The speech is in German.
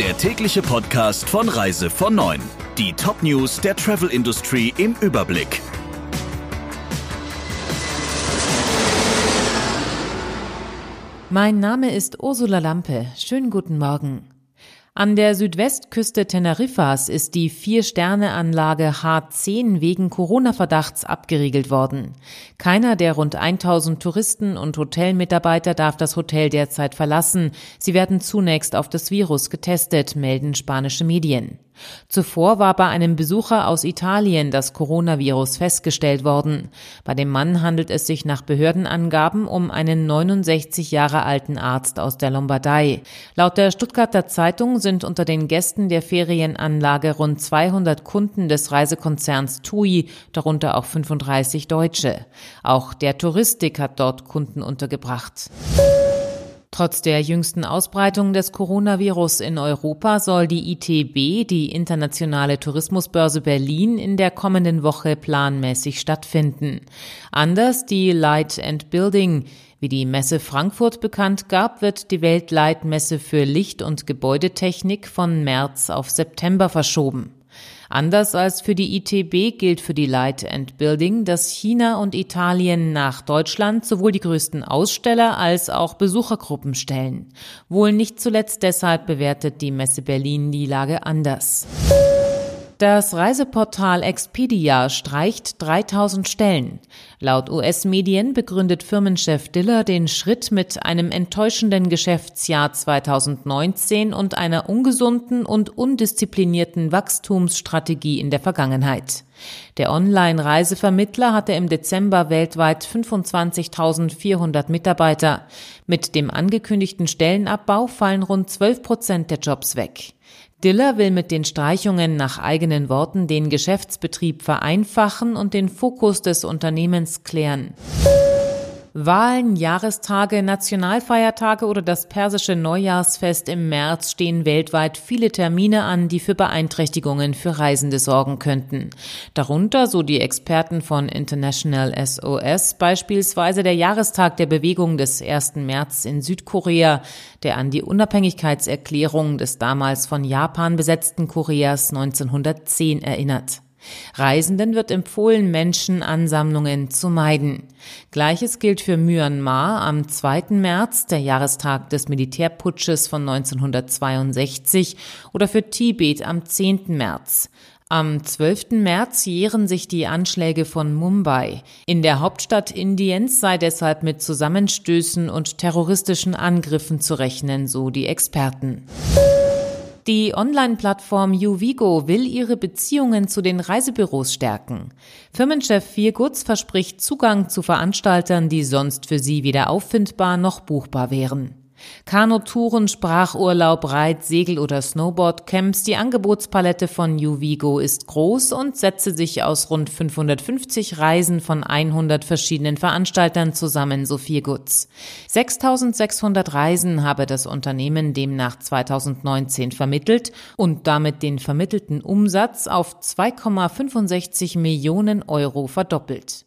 der tägliche Podcast von Reise von 9. Die Top-News der Travel Industry im Überblick. Mein Name ist Ursula Lampe. Schönen guten Morgen. An der Südwestküste Teneriffas ist die Vier-Sterne-Anlage H10 wegen Corona-Verdachts abgeriegelt worden. Keiner der rund 1000 Touristen und Hotelmitarbeiter darf das Hotel derzeit verlassen. Sie werden zunächst auf das Virus getestet, melden spanische Medien. Zuvor war bei einem Besucher aus Italien das Coronavirus festgestellt worden. Bei dem Mann handelt es sich nach Behördenangaben um einen 69 Jahre alten Arzt aus der Lombardei. Laut der Stuttgarter Zeitung sind unter den Gästen der Ferienanlage rund 200 Kunden des Reisekonzerns TUI, darunter auch 35 Deutsche. Auch der Touristik hat dort Kunden untergebracht. Trotz der jüngsten Ausbreitung des Coronavirus in Europa soll die ITB, die Internationale Tourismusbörse Berlin, in der kommenden Woche planmäßig stattfinden. Anders die Light and Building. Wie die Messe Frankfurt bekannt gab, wird die Weltleitmesse für Licht- und Gebäudetechnik von März auf September verschoben. Anders als für die ITB gilt für die Light and Building, dass China und Italien nach Deutschland sowohl die größten Aussteller als auch Besuchergruppen stellen. Wohl nicht zuletzt deshalb bewertet die Messe Berlin die Lage anders. Das Reiseportal Expedia streicht 3000 Stellen. Laut US-Medien begründet Firmenchef Diller den Schritt mit einem enttäuschenden Geschäftsjahr 2019 und einer ungesunden und undisziplinierten Wachstumsstrategie in der Vergangenheit. Der Online-Reisevermittler hatte im Dezember weltweit 25.400 Mitarbeiter. Mit dem angekündigten Stellenabbau fallen rund 12 Prozent der Jobs weg. Diller will mit den Streichungen nach eigenen Worten den Geschäftsbetrieb vereinfachen und den Fokus des Unternehmens klären. Wahlen, Jahrestage, Nationalfeiertage oder das persische Neujahrsfest im März stehen weltweit viele Termine an, die für Beeinträchtigungen für Reisende sorgen könnten. Darunter, so die Experten von International SOS, beispielsweise der Jahrestag der Bewegung des 1. März in Südkorea, der an die Unabhängigkeitserklärung des damals von Japan besetzten Koreas 1910 erinnert. Reisenden wird empfohlen, Menschenansammlungen zu meiden. Gleiches gilt für Myanmar am 2. März, der Jahrestag des Militärputsches von 1962, oder für Tibet am 10. März. Am 12. März jähren sich die Anschläge von Mumbai. In der Hauptstadt Indiens sei deshalb mit Zusammenstößen und terroristischen Angriffen zu rechnen, so die Experten. Die Online-Plattform Uvigo will ihre Beziehungen zu den Reisebüros stärken. Firmenchef Viergutz verspricht Zugang zu Veranstaltern, die sonst für sie weder auffindbar noch buchbar wären. Kanutouren, Sprachurlaub, Reit, Segel- oder Snowboardcamps, die Angebotspalette von Uvigo ist groß und setze sich aus rund 550 Reisen von 100 verschiedenen Veranstaltern zusammen, so viel Goods. 6600 Reisen habe das Unternehmen demnach 2019 vermittelt und damit den vermittelten Umsatz auf 2,65 Millionen Euro verdoppelt.